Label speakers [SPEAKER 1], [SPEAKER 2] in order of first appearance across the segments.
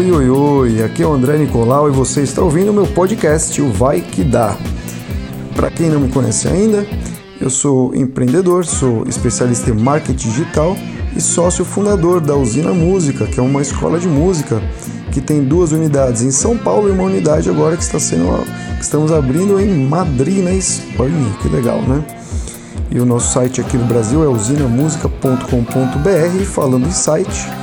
[SPEAKER 1] Oi, oi, oi, aqui é o André Nicolau e você está ouvindo o meu podcast, o Vai Que Dá. Para quem não me conhece ainda, eu sou empreendedor, sou especialista em marketing digital e sócio fundador da Usina Música, que é uma escola de música que tem duas unidades em São Paulo e uma unidade agora que está sendo que estamos abrindo em Madrid, na Espanha. Que legal, né? E o nosso site aqui no Brasil é usinamusica.com.br. Falando em site,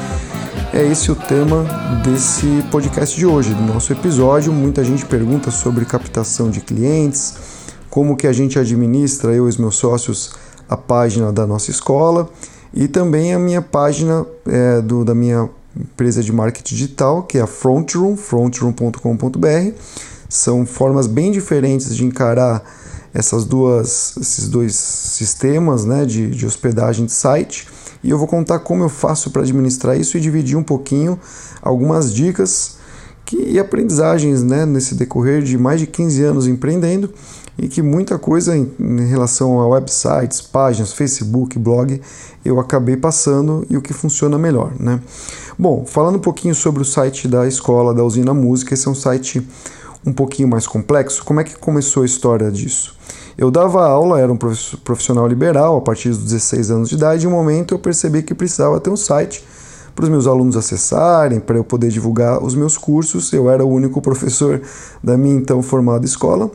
[SPEAKER 1] é esse o tema desse podcast de hoje, do nosso episódio. Muita gente pergunta sobre captação de clientes, como que a gente administra, eu e os meus sócios, a página da nossa escola e também a minha página é, do, da minha empresa de marketing digital, que é a Frontroom, frontroom.com.br. São formas bem diferentes de encarar essas duas, esses dois sistemas né, de, de hospedagem de site e eu vou contar como eu faço para administrar isso e dividir um pouquinho algumas dicas que, e aprendizagens né, nesse decorrer de mais de 15 anos empreendendo e que muita coisa em, em, relação a websites, páginas, Facebook, blog, eu acabei passando e o que funciona melhor. Né? Bom, falando um pouquinho sobre o site da escola da Usina Música, esse é um site um pouquinho mais complexo. Como é que começou a história disso? Eu dava aula, era um profissional liberal a partir dos 16 anos de idade, e um momento eu percebi que precisava ter um site para os meus alunos acessarem, para eu poder divulgar os meus cursos. Eu era o único professor da minha então formada escola.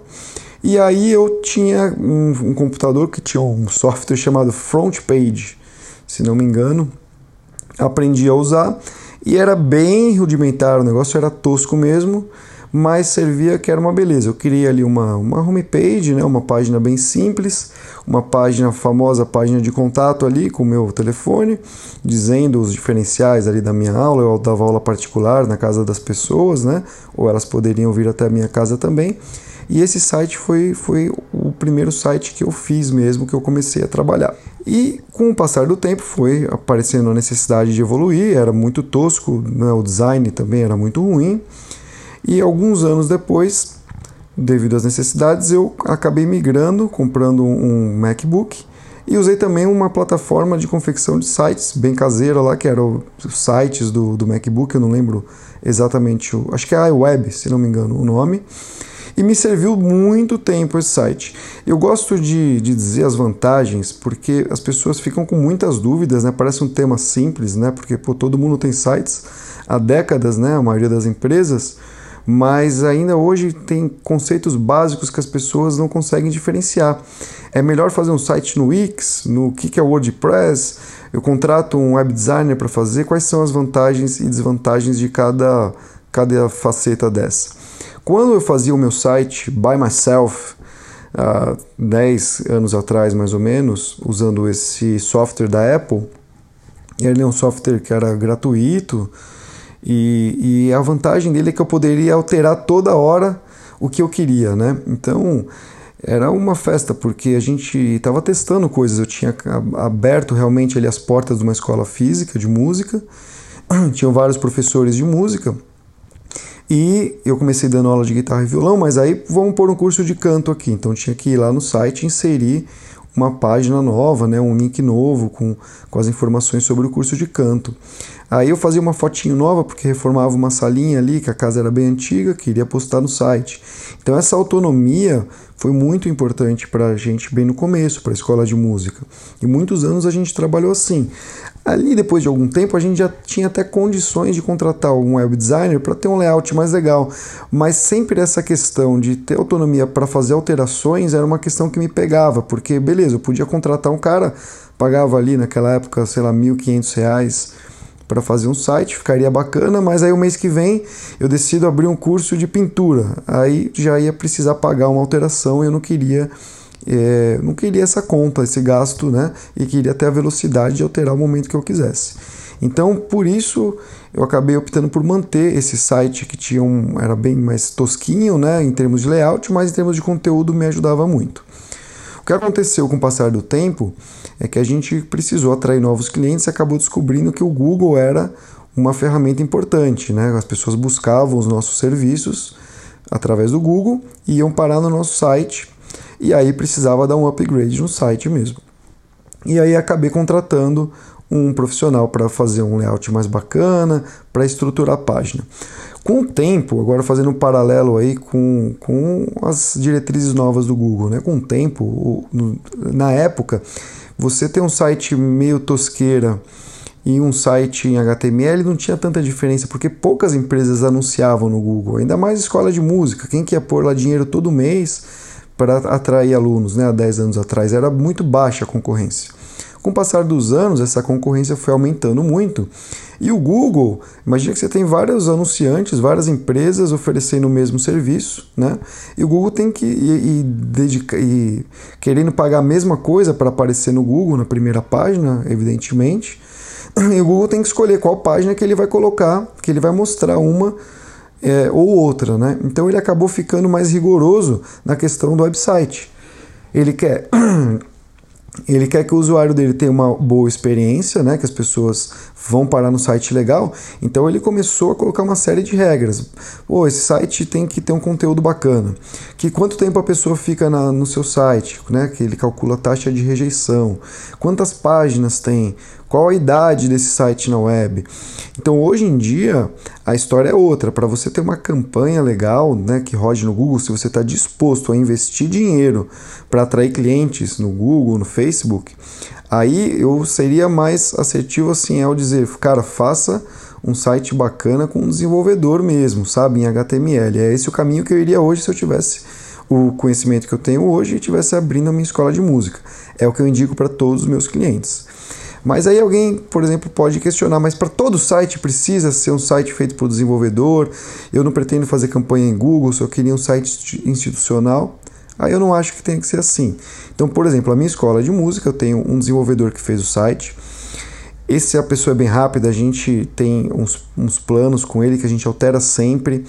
[SPEAKER 1] E aí eu tinha um, um computador que tinha um software chamado FrontPage, se não me engano. Aprendi a usar e era bem rudimentar, o negócio era tosco mesmo mas servia que era uma beleza. Eu queria ali uma, uma homepage, né, uma página bem simples, uma página famosa, página de contato ali com o meu telefone, dizendo os diferenciais ali da minha aula. Eu dava aula particular na casa das pessoas, né, ou elas poderiam vir até a minha casa também. E esse site foi, foi o primeiro site que eu fiz mesmo, que eu comecei a trabalhar. E com o passar do tempo foi aparecendo a necessidade de evoluir, era muito tosco, né? o design também era muito ruim. E alguns anos depois, devido às necessidades, eu acabei migrando, comprando um MacBook e usei também uma plataforma de confecção de sites bem caseira lá, que eram os sites do, do MacBook, eu não lembro exatamente, o, acho que é iWeb, se não me engano, o nome. E me serviu muito tempo esse site. Eu gosto de, de dizer as vantagens porque as pessoas ficam com muitas dúvidas, né? Parece um tema simples, né? Porque pô, todo mundo tem sites há décadas, né? A maioria das empresas mas ainda hoje tem conceitos básicos que as pessoas não conseguem diferenciar. É melhor fazer um site no Wix, no que é o WordPress, eu contrato um web designer para fazer, quais são as vantagens e desvantagens de cada, cada faceta dessa. Quando eu fazia o meu site by myself, há 10 anos atrás mais ou menos, usando esse software da Apple, ele é um software que era gratuito, e, e, a vantagem dele é que eu poderia alterar toda hora o que eu queria, né? Então era uma festa porque a gente estava testando coisas. Eu tinha aberto realmente ali as portas de uma escola física de música, tinham vários professores de música e eu comecei dando aula de guitarra e violão, mas aí vamos pôr um curso de canto aqui. Então tinha que ir lá no site inserir uma página nova, né, um link novo com, com as informações sobre o curso de canto. Aí eu fazia uma fotinho nova porque reformava uma salinha ali, que a casa era bem antiga, queria postar no site. Então essa autonomia foi muito importante para a gente bem no começo, para a escola de música. E muitos anos a gente trabalhou assim. Ali, depois de algum tempo, a gente já tinha até condições de contratar um web designer para ter um layout mais legal, mas sempre essa questão de ter autonomia para fazer alterações era uma questão que me pegava, porque beleza, eu podia contratar um cara, pagava ali naquela época, sei lá, R$ 1.500 para fazer um site, ficaria bacana, mas aí o mês que vem eu decido abrir um curso de pintura, aí já ia precisar pagar uma alteração e eu não queria é, não queria essa conta, esse gasto, né? E queria ter a velocidade de alterar o momento que eu quisesse. Então, por isso, eu acabei optando por manter esse site que tinha um, era bem mais tosquinho, né, em termos de layout, mas em termos de conteúdo me ajudava muito. O que aconteceu com o passar do tempo é que a gente precisou atrair novos clientes e acabou descobrindo que o Google era uma ferramenta importante, né? As pessoas buscavam os nossos serviços através do Google e iam parar no nosso site e aí precisava dar um upgrade no site mesmo. E aí acabei contratando um profissional para fazer um layout mais bacana, para estruturar a página. Com o tempo, agora fazendo um paralelo aí com, com as diretrizes novas do Google, né? com o tempo, na época, você ter um site meio tosqueira e um site em HTML não tinha tanta diferença, porque poucas empresas anunciavam no Google, ainda mais escola de música. Quem quer pôr lá dinheiro todo mês para atrair alunos, né, há 10 anos atrás, era muito baixa a concorrência. Com o passar dos anos, essa concorrência foi aumentando muito. E o Google, imagina que você tem vários anunciantes, várias empresas oferecendo o mesmo serviço, né? E o Google tem que e, dedica, e querendo pagar a mesma coisa para aparecer no Google na primeira página, evidentemente. E o Google tem que escolher qual página que ele vai colocar, que ele vai mostrar uma é, ou outra, né? Então ele acabou ficando mais rigoroso na questão do website. Ele quer ele quer que o usuário dele tenha uma boa experiência, né, que as pessoas vão parar no site legal. Então ele começou a colocar uma série de regras. Pô, esse site tem que ter um conteúdo bacana. Que quanto tempo a pessoa fica na, no seu site, né, que ele calcula a taxa de rejeição. Quantas páginas tem? Qual a idade desse site na web? Então hoje em dia a história é outra. Para você ter uma campanha legal, né, que rode no Google, se você está disposto a investir dinheiro para atrair clientes no Google, no Facebook, aí eu seria mais assertivo assim ao dizer, cara, faça um site bacana com um desenvolvedor mesmo, sabe, em HTML. É esse o caminho que eu iria hoje se eu tivesse o conhecimento que eu tenho hoje e estivesse abrindo a minha escola de música. É o que eu indico para todos os meus clientes. Mas aí alguém, por exemplo, pode questionar, mas para todo site precisa ser um site feito por desenvolvedor? Eu não pretendo fazer campanha em Google, só queria um site institucional. Aí eu não acho que tem que ser assim. Então, por exemplo, a minha escola de música, eu tenho um desenvolvedor que fez o site. Esse a pessoa é bem rápida, a gente tem uns, uns planos com ele que a gente altera sempre.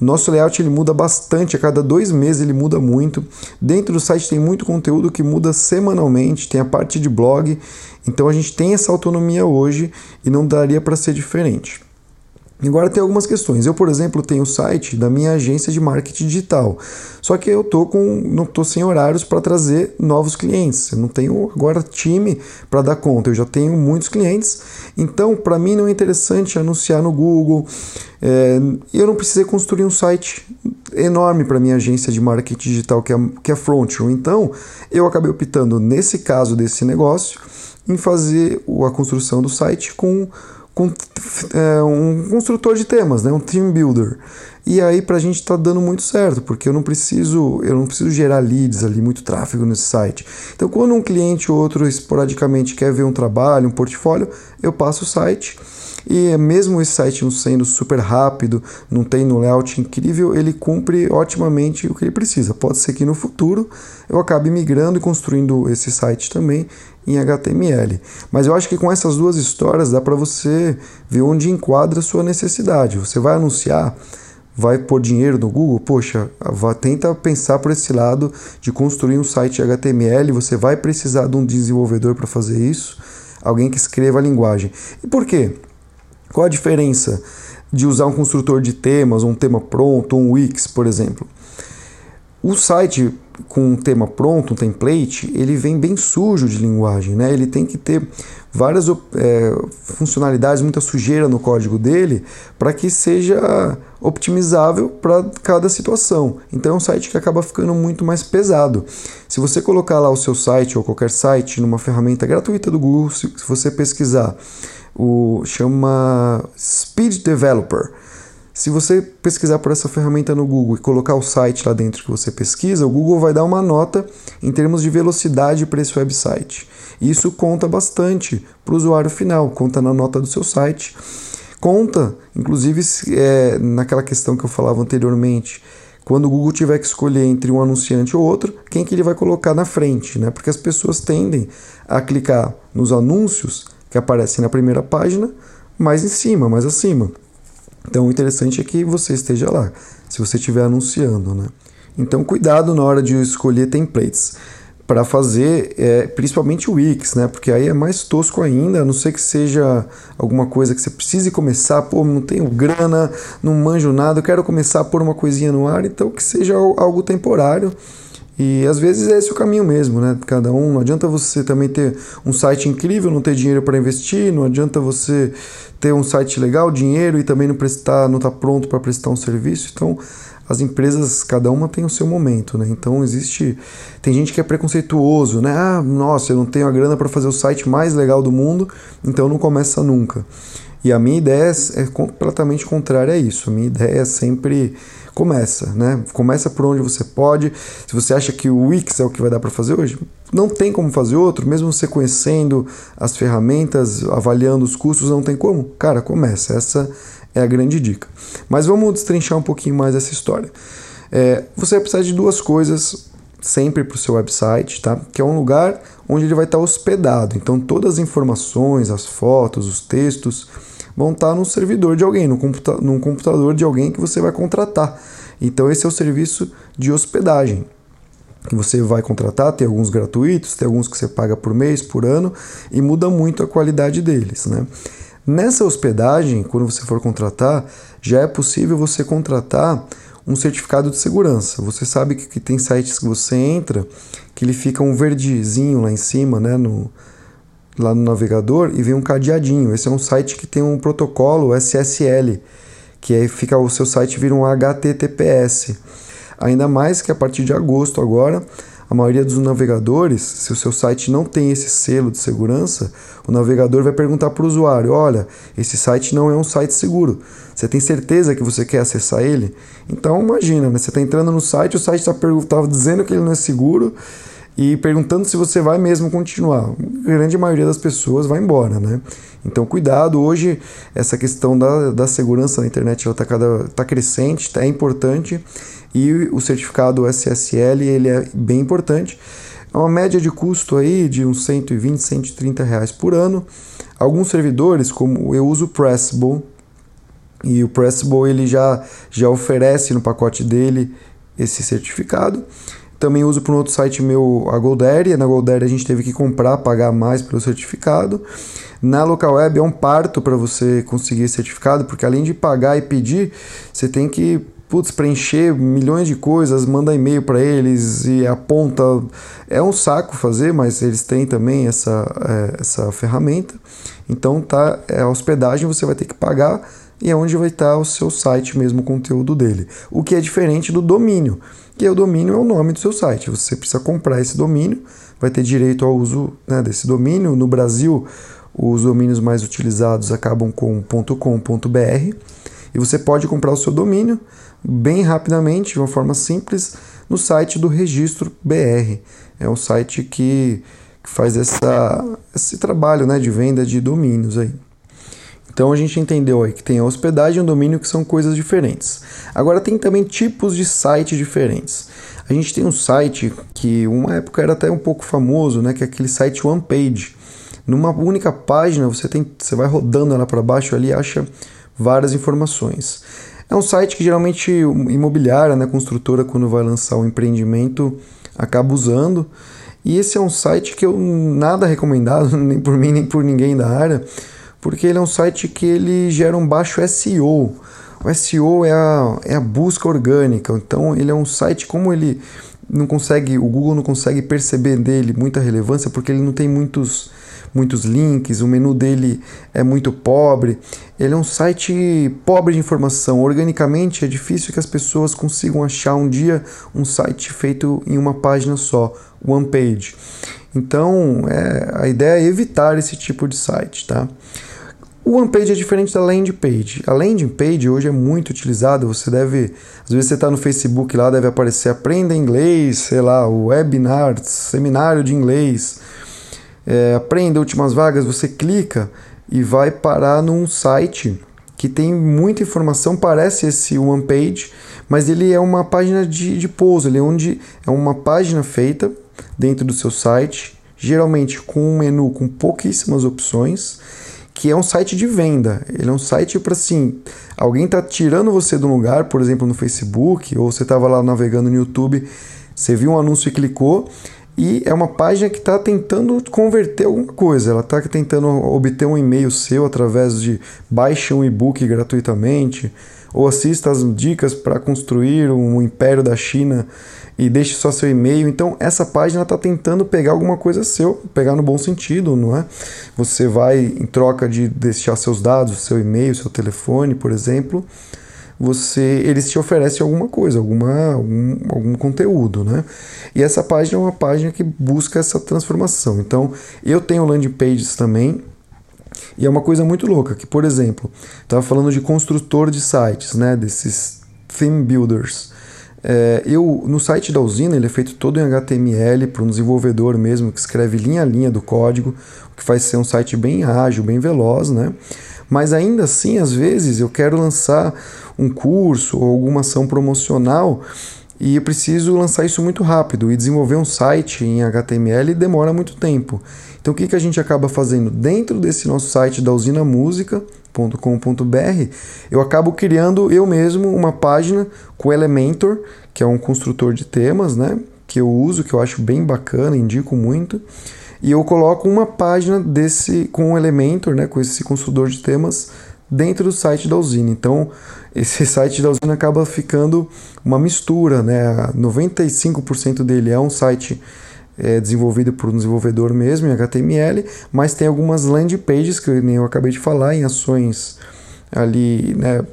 [SPEAKER 1] O nosso layout ele muda bastante, a cada dois meses ele muda muito. Dentro do site tem muito conteúdo que muda semanalmente, tem a parte de blog, então a gente tem essa autonomia hoje e não daria para ser diferente. Agora tem algumas questões. Eu, por exemplo, tenho o site da minha agência de marketing digital. Só que eu tô com não tô sem horários para trazer novos clientes. Eu não tenho agora time para dar conta. Eu já tenho muitos clientes. Então, para mim não é interessante anunciar no Google. É, eu não precisei construir um site enorme para minha agência de marketing digital que é, que é Frontier. Então, eu acabei optando nesse caso desse negócio em fazer a construção do site com um construtor de temas, né, um team builder. E aí para a gente está dando muito certo, porque eu não preciso eu não preciso gerar leads ali, muito tráfego nesse site. Então quando um cliente ou outro esporadicamente quer ver um trabalho, um portfólio, eu passo o site e mesmo esse site não sendo super rápido, não tem um layout incrível, ele cumpre otimamente o que ele precisa. Pode ser que no futuro eu acabe migrando e construindo esse site também em HTML. Mas eu acho que com essas duas histórias dá para você ver onde enquadra a sua necessidade. Você vai anunciar, vai pôr dinheiro no Google, poxa, vá, tenta pensar por esse lado de construir um site HTML, você vai precisar de um desenvolvedor para fazer isso, alguém que escreva a linguagem. E por quê? Qual a diferença de usar um construtor de temas, um tema pronto, um Wix, por exemplo? O site com um tema pronto, um template, ele vem bem sujo de linguagem, né? Ele tem que ter várias é, funcionalidades, muita sujeira no código dele, para que seja optimizável para cada situação. Então é um site que acaba ficando muito mais pesado. Se você colocar lá o seu site ou qualquer site numa ferramenta gratuita do Google, se você pesquisar o chama Speed Developer. Se você pesquisar por essa ferramenta no Google e colocar o site lá dentro que você pesquisa, o Google vai dar uma nota em termos de velocidade para esse website. Isso conta bastante para o usuário final, conta na nota do seu site. Conta, inclusive, é, naquela questão que eu falava anteriormente, quando o Google tiver que escolher entre um anunciante ou outro, quem que ele vai colocar na frente, né? Porque as pessoas tendem a clicar nos anúncios que aparecem na primeira página, mais em cima, mais acima. Então o interessante é que você esteja lá, se você estiver anunciando, né? Então cuidado na hora de escolher templates para fazer, é, principalmente o Wix, né? Porque aí é mais tosco ainda, a não ser que seja alguma coisa que você precise começar, pô, não tenho grana, não manjo nada, quero começar a pôr uma coisinha no ar, então que seja algo temporário E às vezes é esse o caminho mesmo, né? Cada um. Não adianta você também ter um site incrível, não ter dinheiro para investir, não adianta você ter um site legal, dinheiro e também não prestar, não estar tá pronto para prestar um serviço. Então, as empresas, cada uma tem o seu momento, né? Então existe. Tem gente que é preconceituoso, né? Ah, nossa, eu não tenho a grana para fazer o site mais legal do mundo, então não começa nunca. E a minha ideia é, é completamente contrária a isso. A minha ideia é sempre começa, né? Começa por onde você pode. Se você acha que o Wix é o que vai dar para fazer hoje, não tem como fazer outro, mesmo você conhecendo as ferramentas, avaliando os custos, não tem como. Cara, começa. Essa é a grande dica. Mas vamos destrinchar um pouquinho mais essa história. É, você vai precisar de duas coisas sempre para o seu website, tá? Que é um lugar onde ele vai estar hospedado. Então todas as informações, as fotos, os textos vão estar no servidor de alguém, no computa num computador de alguém que você vai contratar. Então esse é o serviço de hospedagem que você vai contratar, tem alguns gratuitos, tem alguns que você paga por mês, por ano e muda muito a qualidade deles, né? Nessa hospedagem, quando você for contratar, já é possível você contratar um certificado de segurança. Você sabe que, que tem sites que você entra que ele fica um verdezinho lá em cima, né, no, lá no navegador e vem um cadeadinho. Esse é um site que tem um protocolo SSL, que aí fica o seu site vira um HTTPS. Ainda mais que a partir de agosto agora, a maioria dos navegadores, se o seu site não tem esse selo de segurança, o navegador vai perguntar para o usuário: olha, esse site não é um site seguro. Você tem certeza que você quer acessar ele? Então imagina, né? você está entrando no site, o site está tá dizendo que ele não é seguro e perguntando se você vai mesmo continuar. A grande maioria das pessoas vai embora, né? Então cuidado, hoje essa questão da, da segurança na internet está tá crescente, tá, é importante e o certificado SSL ele é bem importante. É uma média de custo aí de uns 120, 130 reais por ano. Alguns servidores, como eu uso o Pressable, e o Pressable ele já, já oferece no pacote dele esse certificado. Também uso para um outro site meu, a Goldere. Na Goldere a gente teve que comprar, pagar mais pelo certificado. Na Local Web é um parto para você conseguir certificado, porque além de pagar e pedir, você tem que putz, preencher milhões de coisas, manda e-mail para eles e aponta. É um saco fazer, mas eles têm também essa, é, essa ferramenta. Então tá, é a hospedagem você vai ter que pagar e é onde vai estar o seu site mesmo, o conteúdo dele. O que é diferente do domínio que o domínio é o nome do seu site. Você precisa comprar esse domínio, vai ter direito ao uso né, desse domínio. No Brasil, os domínios mais utilizados acabam com .com.br e você pode comprar o seu domínio bem rapidamente, de uma forma simples, no site do Registro BR. É um site que, que faz essa, esse trabalho né, de venda de domínios aí. Então a gente entendeu aí que tem a hospedagem e o domínio que são coisas diferentes. Agora tem também tipos de site diferentes. A gente tem um site que uma época era até um pouco famoso, né, que é aquele site One Page. Numa única página você tem, você vai rodando ela para baixo ali acha várias informações. É um site que geralmente imobiliária, né, construtora quando vai lançar um empreendimento acaba usando. E esse é um site que eu nada recomendado nem por mim nem por ninguém da área porque ele é um site que ele gera um baixo SEO. O SEO é a, é a busca orgânica, então ele é um site como ele não consegue, o Google não consegue perceber dele muita relevância porque ele não tem muitos muitos links, o menu dele é muito pobre. Ele é um site pobre de informação. Organicamente é difícil que as pessoas consigam achar um dia um site feito em uma página só, one page. Então, é, a ideia é evitar esse tipo de site, tá? O one page é diferente da landing page. A landing page hoje é muito utilizada. Você deve, às vezes você está no Facebook lá, deve aparecer aprenda inglês, sei lá, webinar, seminário de inglês, é, aprenda últimas vagas. Você clica e vai parar num site que tem muita informação, parece esse one page, mas ele é uma página de, de pouso, ele é onde é uma página feita dentro do seu site, geralmente com um menu com pouquíssimas opções que é um site de venda. Ele é um site para assim, alguém está tirando você de um lugar, por exemplo, no Facebook, ou você estava lá navegando no YouTube, você viu um anúncio e clicou, e é uma página que está tentando converter alguma coisa. Ela está tentando obter um e-mail seu através de baixe um e-book gratuitamente, ou assista as dicas para construir um império da China e deixe só seu e-mail. Então, essa página está tentando pegar alguma coisa seu, pegar no bom sentido, não é? Você vai, em troca de deixar seus dados, seu e-mail, seu telefone, por exemplo, você eles te oferecem alguma coisa, alguma, algum, algum conteúdo, né? E essa página é uma página que busca essa transformação. Então, eu tenho landing pages também, e é uma coisa muito louca, que, por exemplo, estava falando de construtor de sites, né? Desses theme builders. É, eu no site da usina ele é feito todo em HTML para um desenvolvedor mesmo que escreve linha a linha do código, o que faz ser um site bem ágil, bem veloz, né? Mas ainda assim, às vezes eu quero lançar um curso ou alguma ação promocional e eu preciso lançar isso muito rápido e desenvolver um site em HTML demora muito tempo. Então o que, que a gente acaba fazendo? Dentro desse nosso site da usina música, com.br, eu acabo criando eu mesmo uma página com Elementor, que é um construtor de temas, né? Que eu uso, que eu acho bem bacana, indico muito. E eu coloco uma página desse com o Elementor, né? Com esse construtor de temas dentro do site da usina. Então, esse site da usina acaba ficando uma mistura, né? 95% dele é um site é, desenvolvido por um desenvolvedor mesmo em HTML, mas tem algumas landing pages que nem eu acabei de falar em ações ali né,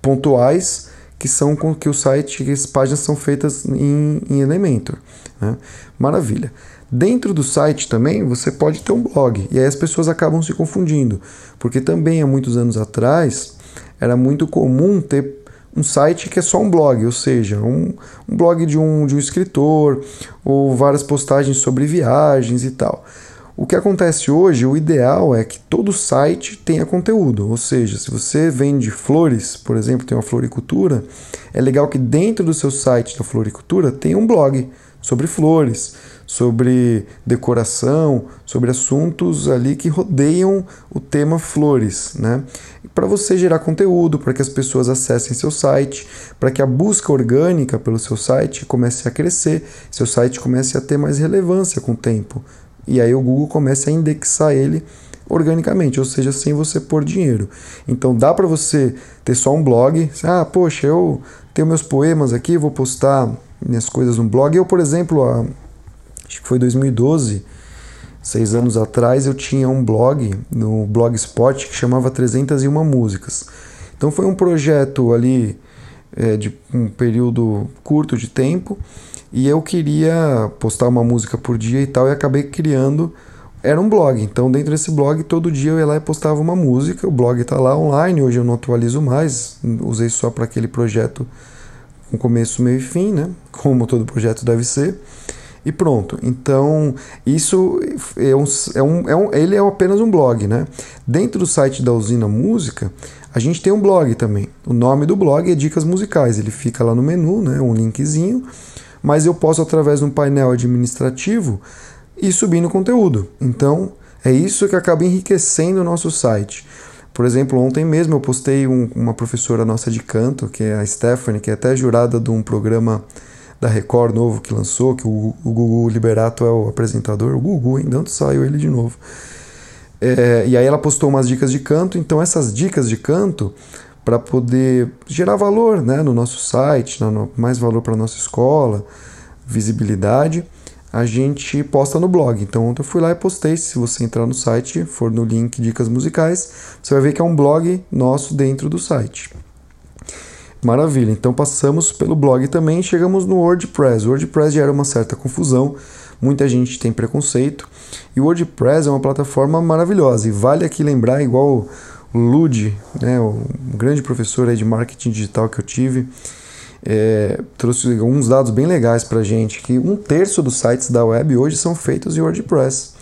[SPEAKER 1] pontuais que são com que o site, que as páginas são feitas em, em Elementor. Né? Maravilha. Dentro do site também você pode ter um blog e aí as pessoas acabam se confundindo, porque também há muitos anos atrás era muito comum ter um site que é só um blog, ou seja, um, um blog de um, de um escritor ou várias postagens sobre viagens e tal. O que acontece hoje, o ideal é que todo site tenha conteúdo, ou seja, se você vende flores, por exemplo, tem uma floricultura, é legal que dentro do seu site da floricultura tenha um blog sobre flores, sobre decoração, sobre assuntos ali que rodeiam o tema flores, né? Para você gerar conteúdo, para que as pessoas acessem seu site, para que a busca orgânica pelo seu site comece a crescer, seu site comece a ter mais relevância com o tempo. E aí o Google comece a indexar ele organicamente, ou seja, sem você pôr dinheiro. Então dá para você ter só um blog, ah, poxa, eu tenho meus poemas aqui, vou postar minhas coisas no blog. Eu, por exemplo, acho que foi 2012, seis anos atrás, eu tinha um blog no Blogspot que chamava 301 Músicas. Então foi um projeto ali é, de um período curto de tempo e eu queria postar uma música por dia e tal e acabei criando era um blog, então dentro desse blog todo dia eu ia lá e postava uma música. O blog está lá online, hoje eu não atualizo mais, usei só para aquele projeto com começo, meio e fim, né? Como todo projeto deve ser e pronto. Então, isso é um, é um, é um, ele é apenas um blog, né? Dentro do site da Usina Música, a gente tem um blog também. O nome do blog é Dicas Musicais. Ele fica lá no menu, né? Um linkzinho. Mas eu posso, através de um painel administrativo, ir subindo conteúdo. Então, é isso que acaba enriquecendo o nosso site. Por exemplo, ontem mesmo eu postei um, uma professora nossa de canto, que é a Stephanie, que é até jurada de um programa da Record novo que lançou, que o, o Gugu Liberato é o apresentador. O Gugu, hein? Tanto saiu ele de novo. É, e aí ela postou umas dicas de canto, então essas dicas de canto, para poder gerar valor né, no nosso site, no, mais valor para nossa escola, visibilidade, a gente posta no blog. Então ontem eu fui lá e postei. Se você entrar no site, for no link Dicas Musicais, você vai ver que é um blog nosso dentro do site. Maravilha, então passamos pelo blog também chegamos no WordPress. O WordPress gera uma certa confusão, muita gente tem preconceito. E o WordPress é uma plataforma maravilhosa. E vale aqui lembrar, igual o Lud, né, o grande professor de marketing digital que eu tive, é, trouxe alguns dados bem legais para gente, que um terço dos sites da web hoje são feitos em WordPress.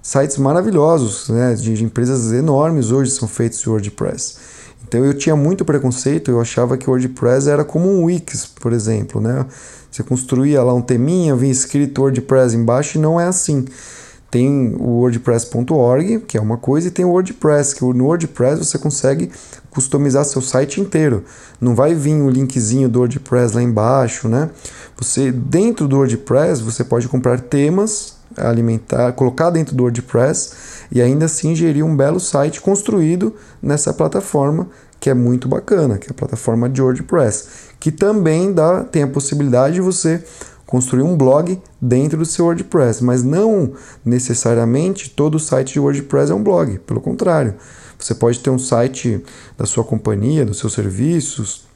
[SPEAKER 1] Sites maravilhosos, né, de empresas enormes hoje são feitos em WordPress. Então eu tinha muito preconceito, eu achava que o WordPress era como um Wix, por exemplo, né? Você construía lá um teminha, vinha escrito WordPress embaixo e não é assim. Tem o wordpress.org, que é uma coisa, e tem o WordPress, que no WordPress você consegue customizar seu site inteiro. Não vai vir o um linkzinho do WordPress lá embaixo, né? Você dentro do WordPress você pode comprar temas, alimentar, colocar dentro do WordPress e ainda assim gerir um belo site construído nessa plataforma que é muito bacana, que é a plataforma de WordPress, que também dá, tem a possibilidade de você construir um blog dentro do seu WordPress, mas não necessariamente todo site de WordPress é um blog, pelo contrário. Você pode ter um site da sua companhia, dos seus serviços,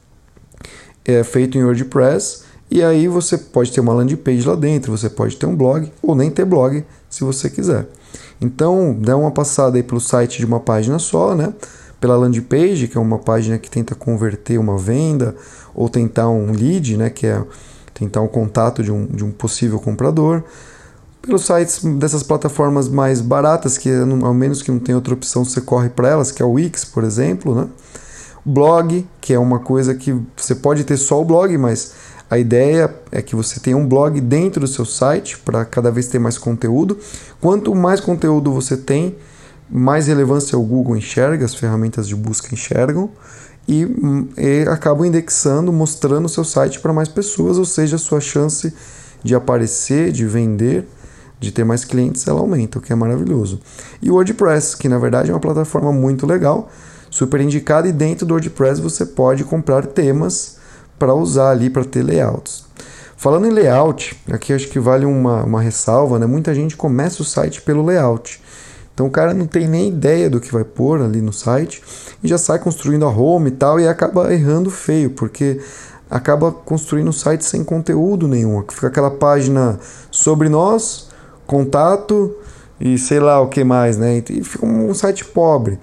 [SPEAKER 1] é, feito em WordPress, e aí você pode ter uma landing page lá dentro, você pode ter um blog ou nem ter blog, se você quiser. Então, dá uma passada aí pelo site de uma página só, né? Pela landing page, que é uma página que tenta converter uma venda ou tentar um lead, né? Que é tentar um contato de um, de um possível comprador. Pelos sites dessas plataformas mais baratas, que ao menos que não tem outra opção, você corre para elas, que é o Wix, por exemplo, né? Blog, que é uma coisa que você pode ter só o blog, mas a ideia é que você tenha um blog dentro do seu site para cada vez ter mais conteúdo. Quanto mais conteúdo você tem, mais relevância o Google enxerga, as ferramentas de busca enxergam e, e acabam indexando, mostrando o seu site para mais pessoas, ou seja, a sua chance de aparecer, de vender, de ter mais clientes, ela aumenta, o que é maravilhoso. E o WordPress, que na verdade é uma plataforma muito legal, super indicada, e dentro do WordPress você pode comprar temas para usar ali para ter layouts. Falando em layout, aqui acho que vale uma, uma ressalva, né? Muita gente começa o site pelo layout. Então o cara não tem nem ideia do que vai pôr ali no site e já sai construindo a home e tal e acaba errando feio, porque acaba construindo um site sem conteúdo nenhum. Fica aquela página sobre nós, contato e sei lá o que mais, né? E fica um site pobre.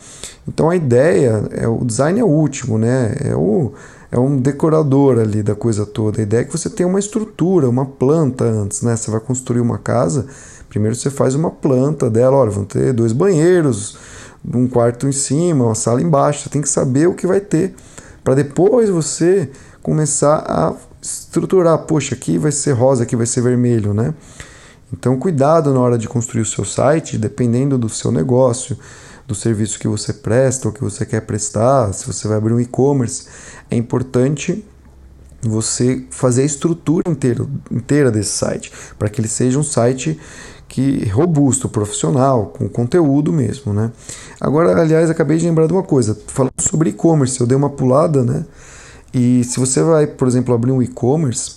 [SPEAKER 1] Então a ideia é o design é o último, né? É o é um decorador ali da coisa toda. A ideia é que você tenha uma estrutura, uma planta antes, né? Você vai construir uma casa, primeiro você faz uma planta dela, olha, vão ter dois banheiros, um quarto em cima, uma sala embaixo. Você tem que saber o que vai ter para depois você começar a estruturar. Poxa, aqui vai ser rosa, aqui vai ser vermelho, né? Então, cuidado na hora de construir o seu site, dependendo do seu negócio, do serviço que você presta ou que você quer prestar, se você vai abrir um e-commerce, é importante você fazer a estrutura inteira, inteira desse site, para que ele seja um site que robusto, profissional, com conteúdo mesmo, né? Agora, aliás, acabei de lembrar de uma coisa, falando sobre e-commerce, eu dei uma pulada, né? E se você vai, por exemplo, abrir um e-commerce,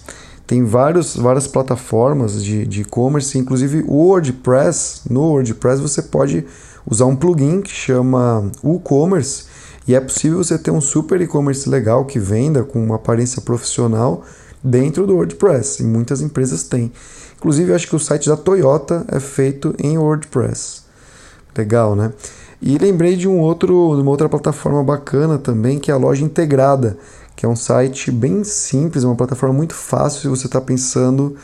[SPEAKER 1] tem vários, várias plataformas de e-commerce, inclusive o WordPress. No WordPress você pode usar um plugin que chama WooCommerce e é possível você ter um super e-commerce legal que venda com uma aparência profissional dentro do WordPress, e muitas empresas têm. Inclusive, acho que o site da Toyota é feito em WordPress. Legal, né? E lembrei de um outro, uma outra plataforma bacana também, que é a loja integrada, que é um site bem simples, uma plataforma muito fácil se você está pensando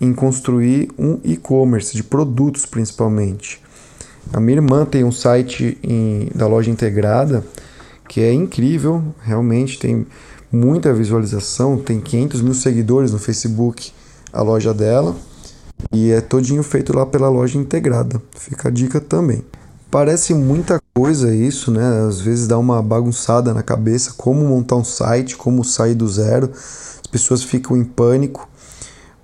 [SPEAKER 1] em construir um e-commerce de produtos principalmente. A minha irmã tem um site em, da loja integrada que é incrível, realmente tem muita visualização, tem 500 mil seguidores no Facebook, a loja dela, e é todinho feito lá pela loja integrada. Fica a dica também. Parece muita coisa isso, né? Às vezes dá uma bagunçada na cabeça como montar um site, como sair do zero. As pessoas ficam em pânico.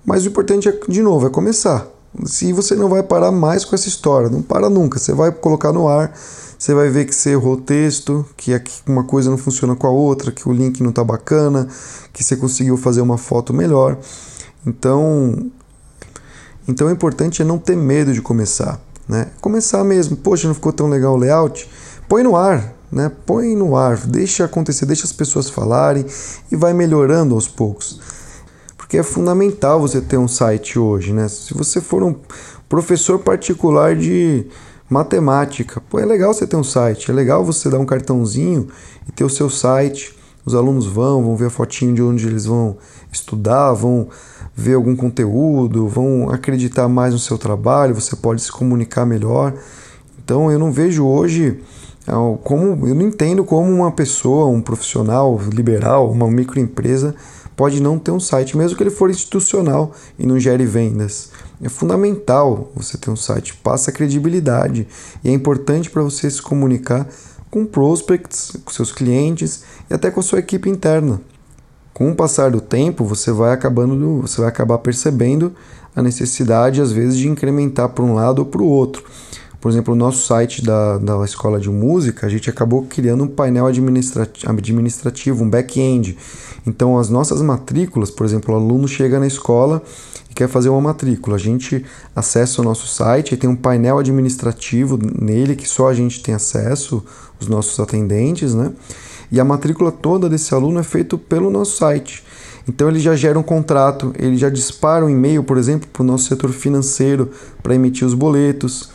[SPEAKER 1] Mas o importante é, de novo, é começar. Se você não vai parar mais com essa história, não para nunca. Você vai colocar no ar, você vai ver que você errou o texto, que uma coisa não funciona com a outra, que o link não está bacana, que você conseguiu fazer uma foto melhor. Então, então o importante é não ter medo de começar. Né? Começar mesmo, poxa, não ficou tão legal o layout? Põe no ar, né? põe no ar, deixa acontecer, deixa as pessoas falarem e vai melhorando aos poucos. Porque é fundamental você ter um site hoje. Né? Se você for um professor particular de Matemática. Pô, é legal você ter um site, é legal você dar um cartãozinho e ter o seu site. Os alunos vão, vão ver a fotinho de onde eles vão estudar, vão ver algum conteúdo, vão acreditar mais no seu trabalho, você pode se comunicar melhor. Então eu não vejo hoje é, como eu não entendo como uma pessoa, um profissional liberal, uma microempresa pode não ter um site, mesmo que ele for institucional e não gere vendas. É fundamental você ter um site, passa credibilidade e é importante para você se comunicar com prospects, com seus clientes e até com a sua equipe interna. Com o passar do tempo, você vai acabando, você vai acabar percebendo a necessidade às vezes de incrementar para um lado ou para o outro. Por exemplo, o nosso site da, da escola de música, a gente acabou criando um painel administrativo, um back-end. Então, as nossas matrículas, por exemplo, o aluno chega na escola e quer fazer uma matrícula. A gente acessa o nosso site e tem um painel administrativo nele que só a gente tem acesso, os nossos atendentes, né? E a matrícula toda desse aluno é feita pelo nosso site. Então ele já gera um contrato, ele já dispara um e-mail, por exemplo, para o nosso setor financeiro para emitir os boletos.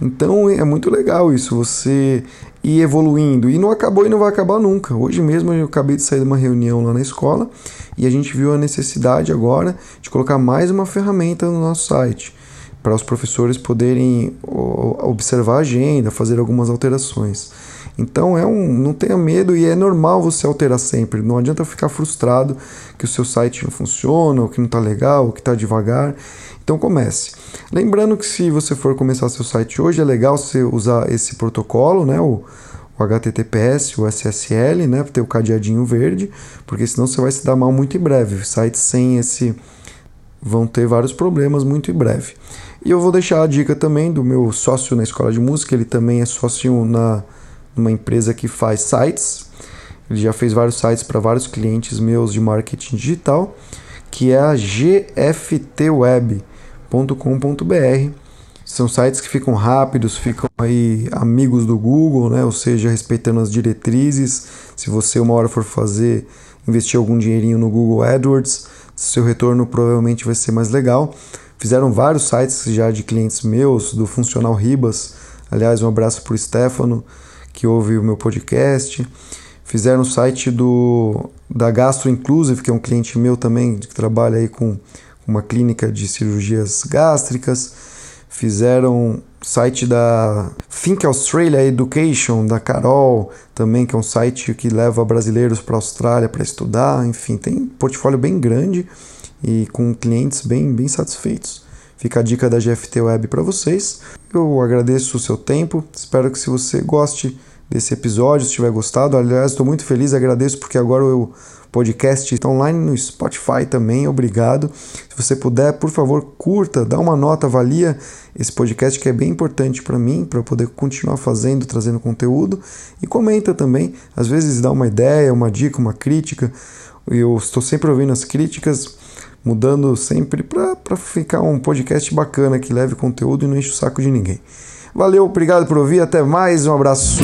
[SPEAKER 1] Então é muito legal isso, você ir evoluindo. E não acabou e não vai acabar nunca. Hoje mesmo eu acabei de sair de uma reunião lá na escola e a gente viu a necessidade agora de colocar mais uma ferramenta no nosso site para os professores poderem observar a agenda, fazer algumas alterações. Então é um, não tenha medo e é normal você alterar sempre. Não adianta ficar frustrado que o seu site não funciona, ou que não está legal, ou que está devagar. Então comece. Lembrando que se você for começar seu site hoje, é legal você usar esse protocolo, né? O, o HTTPS, o SSL, né? Para ter o cadeadinho verde, porque senão você vai se dar mal muito em breve. Sites sem esse vão ter vários problemas muito em breve. E eu vou deixar a dica também do meu sócio na escola de música, ele também é sócio na uma empresa que faz sites. Ele já fez vários sites para vários clientes meus de marketing digital, que é a gftweb.com.br. São sites que ficam rápidos, ficam aí amigos do Google, né? ou seja, respeitando as diretrizes. Se você uma hora for fazer, investir algum dinheirinho no Google AdWords, seu retorno provavelmente vai ser mais legal. Fizeram vários sites já de clientes meus, do Funcional Ribas. Aliás, um abraço para o Stefano que ouve o meu podcast. Fizeram o site do, da Gastro Inclusive, que é um cliente meu também, que trabalha aí com uma clínica de cirurgias gástricas. Fizeram site da Think Australia Education, da Carol, também, que é um site que leva brasileiros para a Austrália para estudar. Enfim, tem um portfólio bem grande e com clientes bem, bem satisfeitos. Fica a dica da GFT Web para vocês. Eu agradeço o seu tempo, espero que se você goste desse episódio, se tiver gostado. Aliás, estou muito feliz, agradeço porque agora o podcast está online no Spotify também. Obrigado. Se você puder, por favor, curta, dá uma nota, avalia esse podcast que é bem importante para mim, para poder continuar fazendo, trazendo conteúdo. E comenta também, às vezes dá uma ideia, uma dica, uma crítica. Eu estou sempre ouvindo as críticas mudando sempre para ficar um podcast bacana que leve conteúdo e não enche o saco de ninguém. Valeu, obrigado por ouvir, até mais, um abraço.